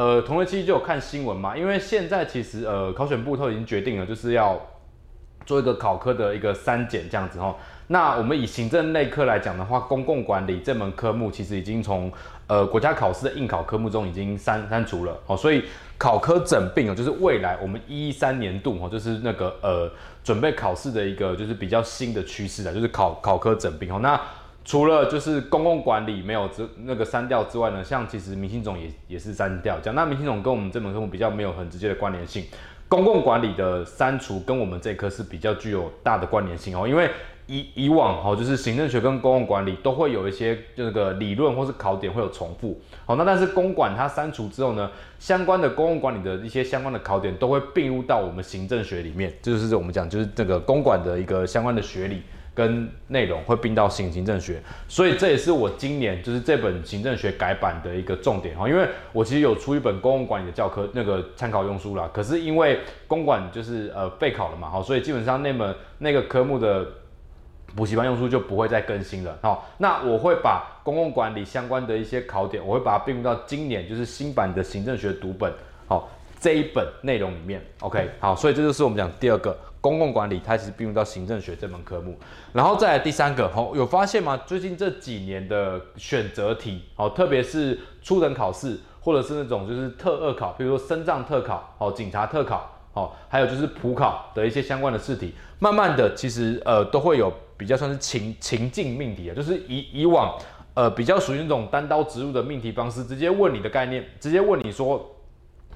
呃，同学其实就有看新闻嘛，因为现在其实呃，考选部都已经决定了，就是要做一个考科的一个删减这样子哈。那我们以行政类科来讲的话，公共管理这门科目其实已经从呃国家考试的应考科目中已经删删除了哦，所以考科整并哦，就是未来我们一三年度哦，就是那个呃准备考试的一个就是比较新的趋势的，就是考考科整并哦。那除了就是公共管理没有这那个删掉之外呢，像其实明星总也也是删掉，讲那明星总跟我们这门科目比较没有很直接的关联性，公共管理的删除跟我们这科是比较具有大的关联性哦，因为。以以往哈，就是行政学跟公共管理都会有一些这个理论或是考点会有重复，好，那但是公管它删除之后呢，相关的公共管理的一些相关的考点都会并入到我们行政学里面，就是我们讲就是这个公管的一个相关的学理跟内容会并到行行政学，所以这也是我今年就是这本行政学改版的一个重点哈，因为我其实有出一本公共管理的教科那个参考用书啦，可是因为公管就是呃备考了嘛，好，所以基本上那门那个科目的。补习班用书就不会再更新了。好，那我会把公共管理相关的一些考点，我会把它并入到今年就是新版的行政学读本，好，这一本内容里面。OK，好，所以这就是我们讲第二个公共管理，它其实并入到行政学这门科目。然后再来第三个，好，有发现吗？最近这几年的选择题，好，特别是初等考试，或者是那种就是特二考，比如说深藏特考，好，警察特考，好，还有就是普考的一些相关的试题，慢慢的其实呃都会有。比较算是情情境命题啊，就是以以往，呃，比较属于那种单刀直入的命题方式，直接问你的概念，直接问你说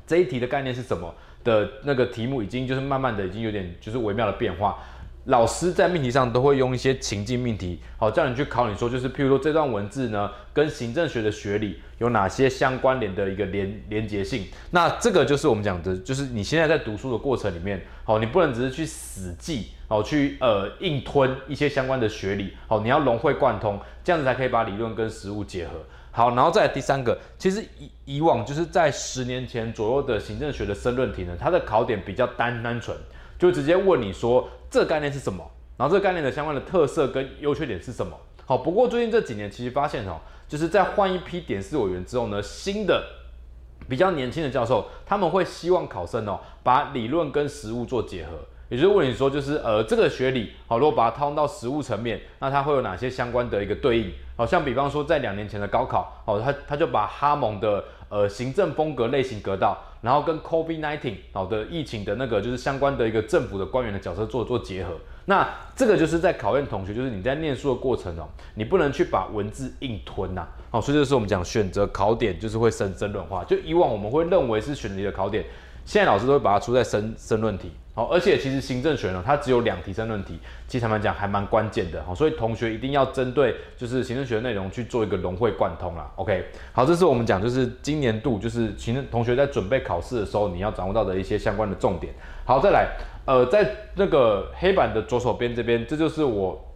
这一题的概念是什么的那个题目，已经就是慢慢的已经有点就是微妙的变化。老师在命题上都会用一些情境命题，好叫你去考你说，就是譬如说这段文字呢，跟行政学的学理有哪些相关联的一个连连结性？那这个就是我们讲的，就是你现在在读书的过程里面，好，你不能只是去死记，好去呃硬吞一些相关的学理，好，你要融会贯通，这样子才可以把理论跟实务结合。好，然后再来第三个，其实以以往就是在十年前左右的行政学的申论题呢，它的考点比较单单纯。就直接问你说这概念是什么，然后这个概念的相关的特色跟优缺点是什么？好，不过最近这几年其实发现哦，就是在换一批点四委员之后呢，新的比较年轻的教授他们会希望考生哦把理论跟实务做结合，也就是问你说就是呃这个学理好，如果把它套用到实务层面，那它会有哪些相关的一个对应？好像比方说在两年前的高考，哦，他他就把哈蒙的呃行政风格类型格道，然后跟 COVID-19 好的疫情的那个就是相关的一个政府的官员的角色做做结合。那这个就是在考验同学，就是你在念书的过程哦，你不能去把文字硬吞呐。好，所以这是我们讲选择考点就是会申申论化。就以往我们会认为是选题的考点，现在老师都会把它出在申申论题。好，而且其实行政学呢，它只有两题申论题，其实坦白讲还蛮关键的。好，所以同学一定要针对就是行政学的内容去做一个融会贯通啦。OK，好，这是我们讲就是今年度就是行政同学在准备考试的时候，你要掌握到的一些相关的重点。好，再来，呃，在那个黑板的左手边这边，这就是我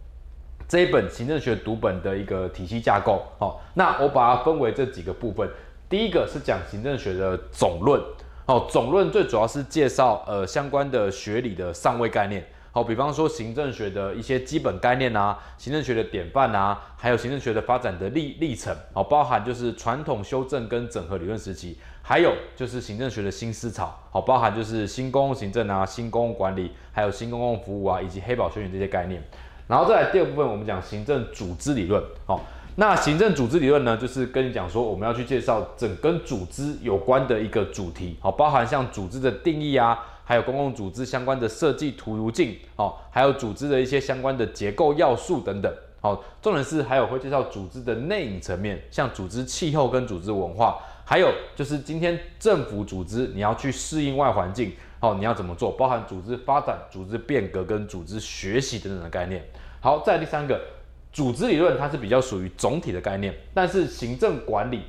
这一本行政学读本的一个体系架构。好，那我把它分为这几个部分，第一个是讲行政学的总论。好，总论最主要是介绍呃相关的学理的上位概念。好，比方说行政学的一些基本概念啊，行政学的典范啊，还有行政学的发展的历历程。好，包含就是传统修正跟整合理论时期，还有就是行政学的新思潮。好，包含就是新公共行政啊，新公共管理，还有新公共服务啊，以及黑宝宣言这些概念。然后再来第二部分，我们讲行政组织理论。好。那行政组织理论呢，就是跟你讲说，我们要去介绍整跟组织有关的一个主题，好，包含像组织的定义啊，还有公共组织相关的设计图如镜，好，还有组织的一些相关的结构要素等等，好，重点是还有会介绍组织的内隐层面，像组织气候跟组织文化，还有就是今天政府组织你要去适应外环境，好，你要怎么做，包含组织发展、组织变革跟组织学习等等的概念。好，再第三个。组织理论它是比较属于总体的概念，但是行政管理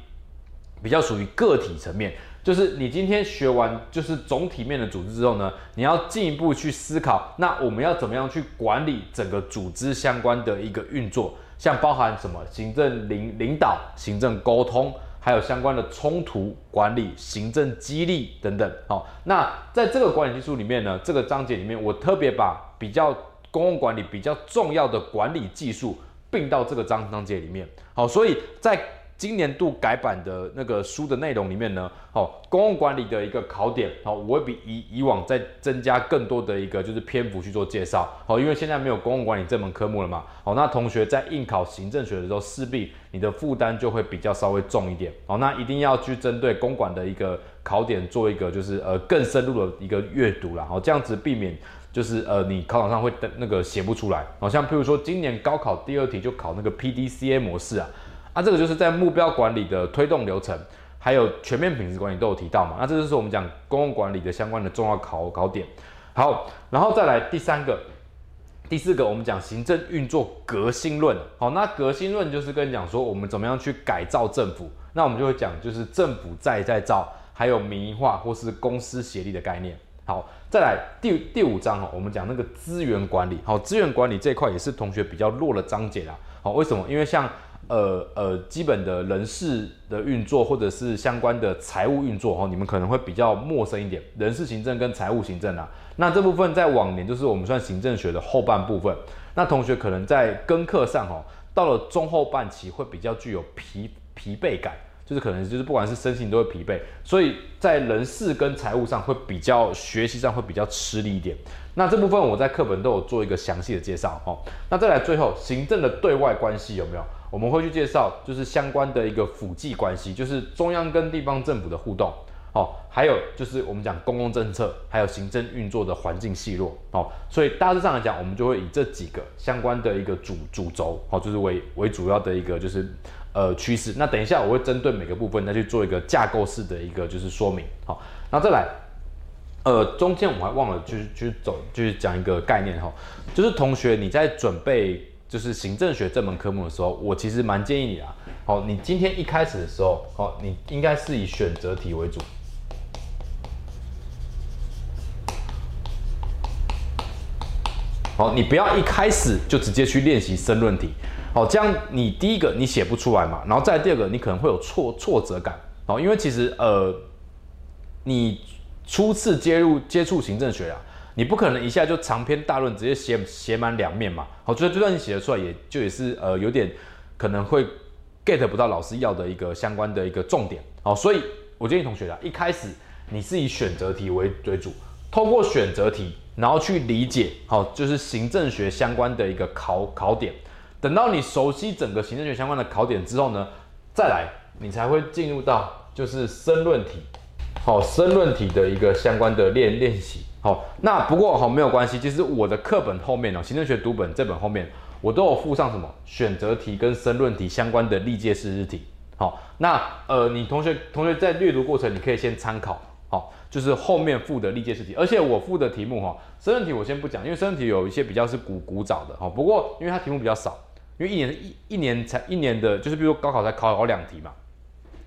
比较属于个体层面。就是你今天学完就是总体面的组织之后呢，你要进一步去思考，那我们要怎么样去管理整个组织相关的一个运作，像包含什么行政领领导、行政沟通，还有相关的冲突管理、行政激励等等。好，那在这个管理技术里面呢，这个章节里面我特别把比较公共管理比较重要的管理技术。并到这个章章节里面，好，所以在今年度改版的那个书的内容里面呢，好，公共管理的一个考点，好，我会比以以往再增加更多的一个就是篇幅去做介绍，好，因为现在没有公共管理这门科目了嘛，好，那同学在应考行政学的时候，势必你的负担就会比较稍微重一点，好，那一定要去针对公管的一个考点做一个就是呃更深入的一个阅读啦，好，这样子避免就是呃你考场上会那个写不出来，好像譬如说今年高考第二题就考那个 PDCA 模式啊。那这个就是在目标管理的推动流程，还有全面品质管理都有提到嘛。那这就是我们讲公共管理的相关的重要考考点。好，然后再来第三个、第四个，我们讲行政运作革新论。好，那革新论就是跟你讲说我们怎么样去改造政府。那我们就会讲就是政府再再造，还有民营化或是公私协力的概念。好，再来第第五章哦，我们讲那个资源管理。好，资源管理这一块也是同学比较弱的章节啦。好，为什么？因为像呃呃，基本的人事的运作，或者是相关的财务运作，哦，你们可能会比较陌生一点。人事行政跟财务行政啊，那这部分在往年就是我们算行政学的后半部分。那同学可能在跟课上，哦，到了中后半期会比较具有疲疲惫感，就是可能就是不管是身心都会疲惫，所以在人事跟财务上会比较学习上会比较吃力一点。那这部分我在课本都有做一个详细的介绍，哦。那再来最后行政的对外关系有没有？我们会去介绍，就是相关的一个辅际关系，就是中央跟地方政府的互动，哦，还有就是我们讲公共政策，还有行政运作的环境细弱，哦，所以大致上来讲，我们就会以这几个相关的一个主主轴，哦，就是为为主要的一个就是呃趋势。那等一下我会针对每个部分再去做一个架构式的一个就是说明，好，那再来，呃，中间我还忘了就是去走就是讲一个概念哈，就是同学你在准备。就是行政学这门科目的时候，我其实蛮建议你啊，好，你今天一开始的时候，好，你应该是以选择题为主，好，你不要一开始就直接去练习申论题，好，这样你第一个你写不出来嘛，然后再第二个你可能会有挫挫折感，好，因为其实呃，你初次接入接触行政学啊。你不可能一下就长篇大论直接写写满两面嘛？好，就就算你写得出来，也就也是呃有点可能会 get 不到老师要的一个相关的一个重点。好，所以我建议同学啊，一开始你是以选择题为为主，透过选择题，然后去理解好，就是行政学相关的一个考考点。等到你熟悉整个行政学相关的考点之后呢，再来你才会进入到就是申论题，好，申论题的一个相关的练练习。好，那不过好没有关系。其实我的课本后面哦，行政学读本这本后面，我都有附上什么选择题跟申论题相关的历届式日题。好，那呃，你同学同学在阅读过程，你可以先参考。就是后面附的历届试题，而且我附的题目哈，申论题我先不讲，因为申论题有一些比较是古古早的。哈，不过因为它题目比较少，因为一年一一年才一年的，就是比如说高考才考考两题嘛，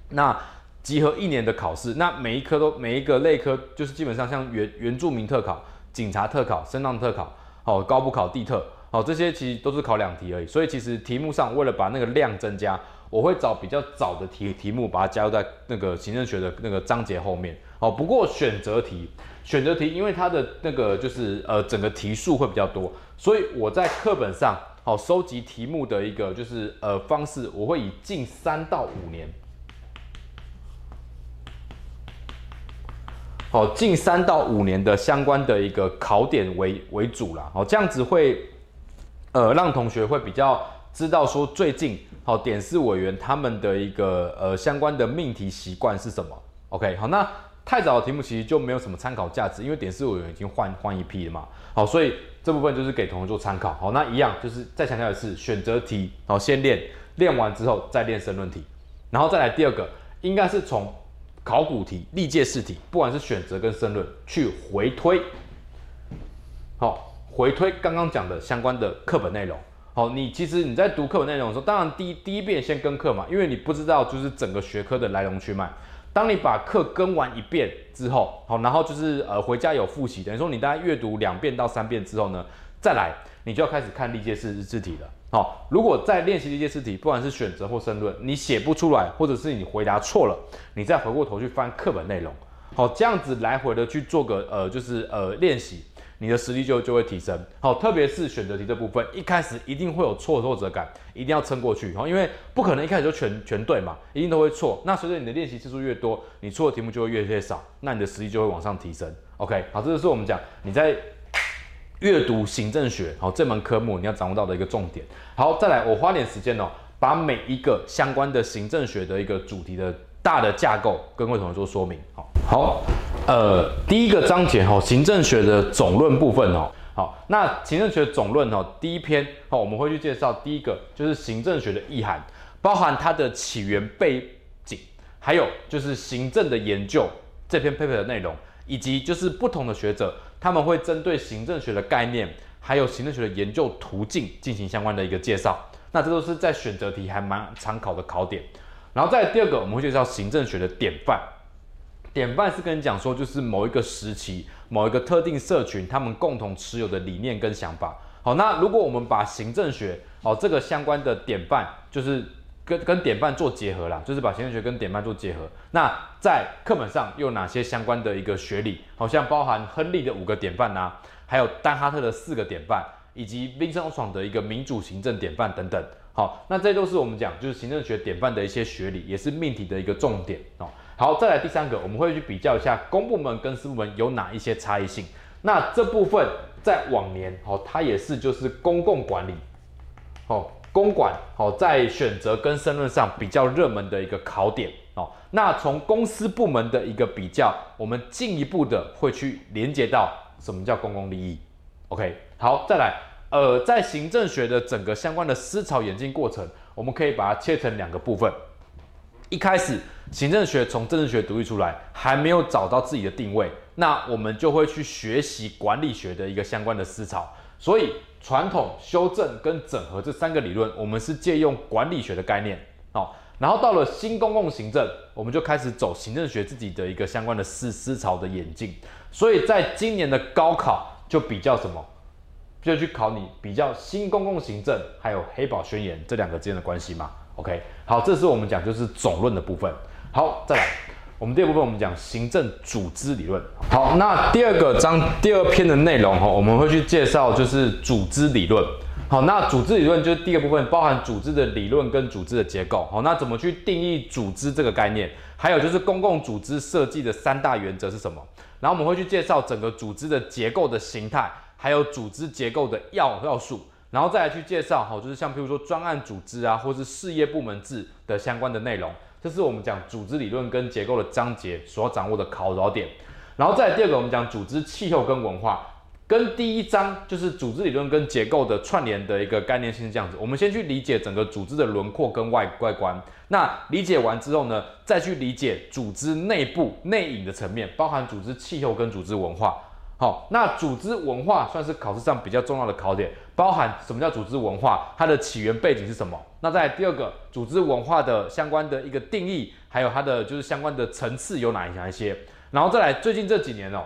那。集合一年的考试，那每一科都每一个类科就是基本上像原原住民特考、警察特考、声浪特考，好，高不考地特，好，这些其实都是考两题而已。所以其实题目上为了把那个量增加，我会找比较早的题题目，把它加入在那个行政学的那个章节后面。好，不过选择题，选择题因为它的那个就是呃整个题数会比较多，所以我在课本上好收集题目的一个就是呃方式，我会以近三到五年。好，近三到五年的相关的一个考点为为主啦。好，这样子会，呃，让同学会比较知道说最近好点四委员他们的一个呃相关的命题习惯是什么。OK，好，那太早的题目其实就没有什么参考价值，因为点四委员已经换换一批了嘛。好，所以这部分就是给同学做参考。好，那一样就是再强调一次，选择题好先练，练完之后再练申论题，然后再来第二个应该是从。考古题、历届试题，不管是选择跟申论，去回推，好，回推刚刚讲的相关的课本内容。好，你其实你在读课本内容的时候，当然第一第一遍先跟课嘛，因为你不知道就是整个学科的来龙去脉。当你把课跟完一遍之后，好，然后就是呃回家有复习，等于说你大概阅读两遍到三遍之后呢，再来你就要开始看历届试试题了。好，如果在练习历届试题，不管是选择或申论，你写不出来，或者是你回答错了，你再回过头去翻课本内容，好，这样子来回的去做个呃，就是呃练习，你的实力就就会提升。好，特别是选择题这部分，一开始一定会有挫挫折感，一定要撑过去。好，因为不可能一开始就全全对嘛，一定都会错。那随着你的练习次数越多，你错的题目就会越越少，那你的实力就会往上提升。OK，好，这就是我们讲你在阅读行政学好这门科目你要掌握到的一个重点。好，再来，我花点时间哦，把每一个相关的行政学的一个主题的大的架构跟各位同学做说明。好，好。呃，第一个章节哈，行政学的总论部分哦，好，那行政学总论哦，第一篇哦，我们会去介绍第一个就是行政学的意涵，包含它的起源背景，还有就是行政的研究这篇 paper 的内容，以及就是不同的学者他们会针对行政学的概念，还有行政学的研究途径进行相关的一个介绍，那这都是在选择题还蛮常考的考点。然后再第二个，我们会介绍行政学的典范。典范是跟你讲说，就是某一个时期、某一个特定社群，他们共同持有的理念跟想法。好，那如果我们把行政学哦这个相关的典范，就是跟跟典范做结合啦，就是把行政学跟典范做结合。那在课本上又有哪些相关的一个学理？好像包含亨利的五个典范呐、啊，还有丹哈特的四个典范，以及宾森欧爽的一个民主行政典范等等。好，那这都是我们讲就是行政学典范的一些学理，也是命题的一个重点哦。好，再来第三个，我们会去比较一下公部门跟私部门有哪一些差异性。那这部分在往年，哦，它也是就是公共管理，哦，公管，哦，在选择跟申论上比较热门的一个考点，哦。那从公司部门的一个比较，我们进一步的会去连接到什么叫公共利益。OK，好，再来，呃，在行政学的整个相关的思潮演进过程，我们可以把它切成两个部分。一开始，行政学从政治学独立出来，还没有找到自己的定位，那我们就会去学习管理学的一个相关的思潮。所以，传统、修正跟整合这三个理论，我们是借用管理学的概念，哦，然后到了新公共行政，我们就开始走行政学自己的一个相关的思思潮的演进。所以在今年的高考就比较什么，就去考你比较新公共行政还有黑宝宣言这两个之间的关系嘛。OK，好，这是我们讲就是总论的部分。好，再来，我们第二部分我们讲行政组织理论。好，那第二个章第二篇的内容哈，我们会去介绍就是组织理论。好，那组织理论就是第二部分，包含组织的理论跟组织的结构。好，那怎么去定义组织这个概念？还有就是公共组织设计的三大原则是什么？然后我们会去介绍整个组织的结构的形态，还有组织结构的要要素。然后再来去介绍，好，就是像譬如说专案组织啊，或是事业部门制的相关的内容，这是我们讲组织理论跟结构的章节所要掌握的考导点。然后再来第二个，我们讲组织气候跟文化，跟第一章就是组织理论跟结构的串联的一个概念性是这样子。我们先去理解整个组织的轮廓跟外外观，那理解完之后呢，再去理解组织内部内隐的层面，包含组织气候跟组织文化。好，那组织文化算是考试上比较重要的考点。包含什么叫组织文化？它的起源背景是什么？那在第二个组织文化的相关的一个定义，还有它的就是相关的层次有哪哪一些？然后再来，最近这几年哦，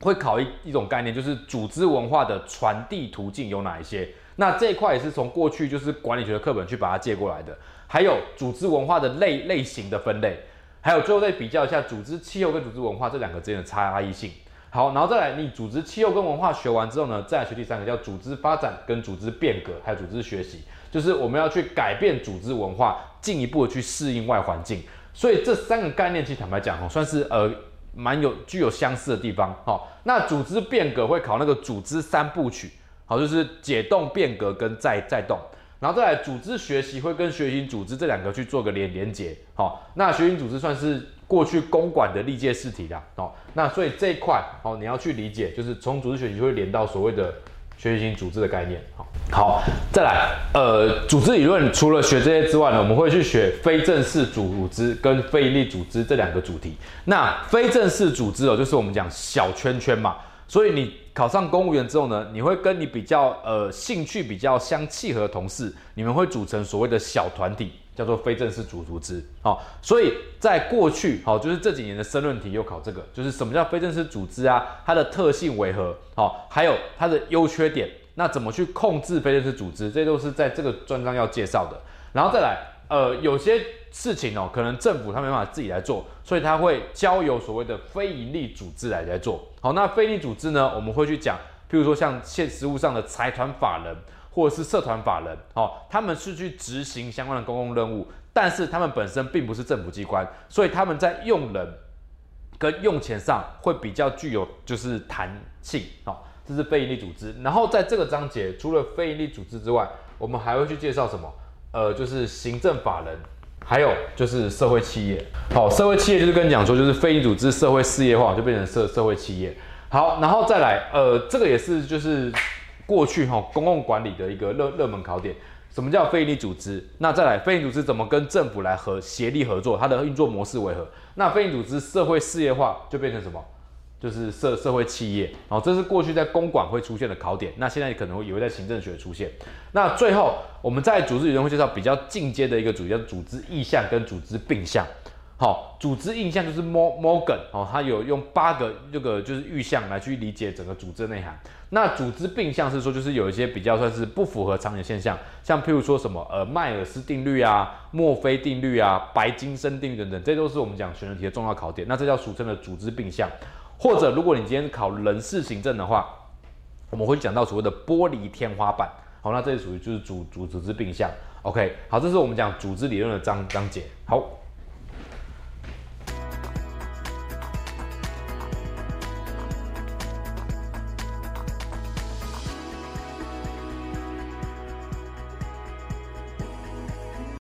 会考一一种概念，就是组织文化的传递途径有哪一些？那这一块也是从过去就是管理学的课本去把它借过来的。还有组织文化的类类型的分类，还有最后再比较一下组织气候跟组织文化这两个之间的差异性。好，然后再来，你组织气候跟文化学完之后呢，再来学第三个叫组织发展跟组织变革，还有组织学习，就是我们要去改变组织文化，进一步的去适应外环境。所以这三个概念，其实坦白讲哦，算是呃蛮有具有相似的地方。好，那组织变革会考那个组织三部曲，好，就是解冻、变革跟再再动。然后再来组织学习会跟学习组织这两个去做个连连接。好，那学习组织算是。过去公管的历届试题的哦，那所以这一块哦，你要去理解，就是从组织学习会连到所谓的学习型组织的概念。好，好，再来，呃，组织理论除了学这些之外呢，我们会去学非正式组织跟非营利组织这两个主题。那非正式组织哦，就是我们讲小圈圈嘛，所以你考上公务员之后呢，你会跟你比较呃兴趣比较相契合的同事，你们会组成所谓的小团体。叫做非正式组组织，好，所以在过去，好，就是这几年的申论题又考这个，就是什么叫非正式组织啊？它的特性为何？好，还有它的优缺点，那怎么去控制非正式组织？这都是在这个专章要介绍的。然后再来，呃，有些事情哦，可能政府他没办法自己来做，所以他会交由所谓的非营利组织来来做。好，那非营利组织呢，我们会去讲，譬如说像现实务上的财团法人或者是社团法人，哦，他们是去执行相关的公共任务，但是他们本身并不是政府机关，所以他们在用人跟用钱上会比较具有就是弹性。好，这是非营利组织。然后在这个章节，除了非营利组织之外，我们还会去介绍什么？呃，就是行政法人，还有就是社会企业。好，社会企业就是跟你讲说，就是非营利组织社会事业化就变成社社会企业。好，然后再来，呃，这个也是就是过去哈、哦、公共管理的一个热热门考点。什么叫非营利组织？那再来，非营利组织怎么跟政府来合协力合作？它的运作模式为何？那非营利组织社会事业化就变成什么？就是社社会企业，然后这是过去在公管会出现的考点，那现在可能也会在行政学出现。那最后我们在组织语言会介绍比较进阶的一个主题，叫组织意向跟组织病象。好，组织意象就是 Morgan 哦，他有用八个这个就是预象来去理解整个组织的内涵。那组织病象是说就是有一些比较算是不符合常理现象，像譬如说什么呃迈尔斯定律啊、墨菲定律啊、白金森定律等等，这都是我们讲选择题的重要考点。那这叫俗称的组织病象。或者，如果你今天考人事行政的话，我们会讲到所谓的玻璃天花板。好，那这里属于就是组组织之病象。OK，好，这是我们讲组织理论的章章节。好。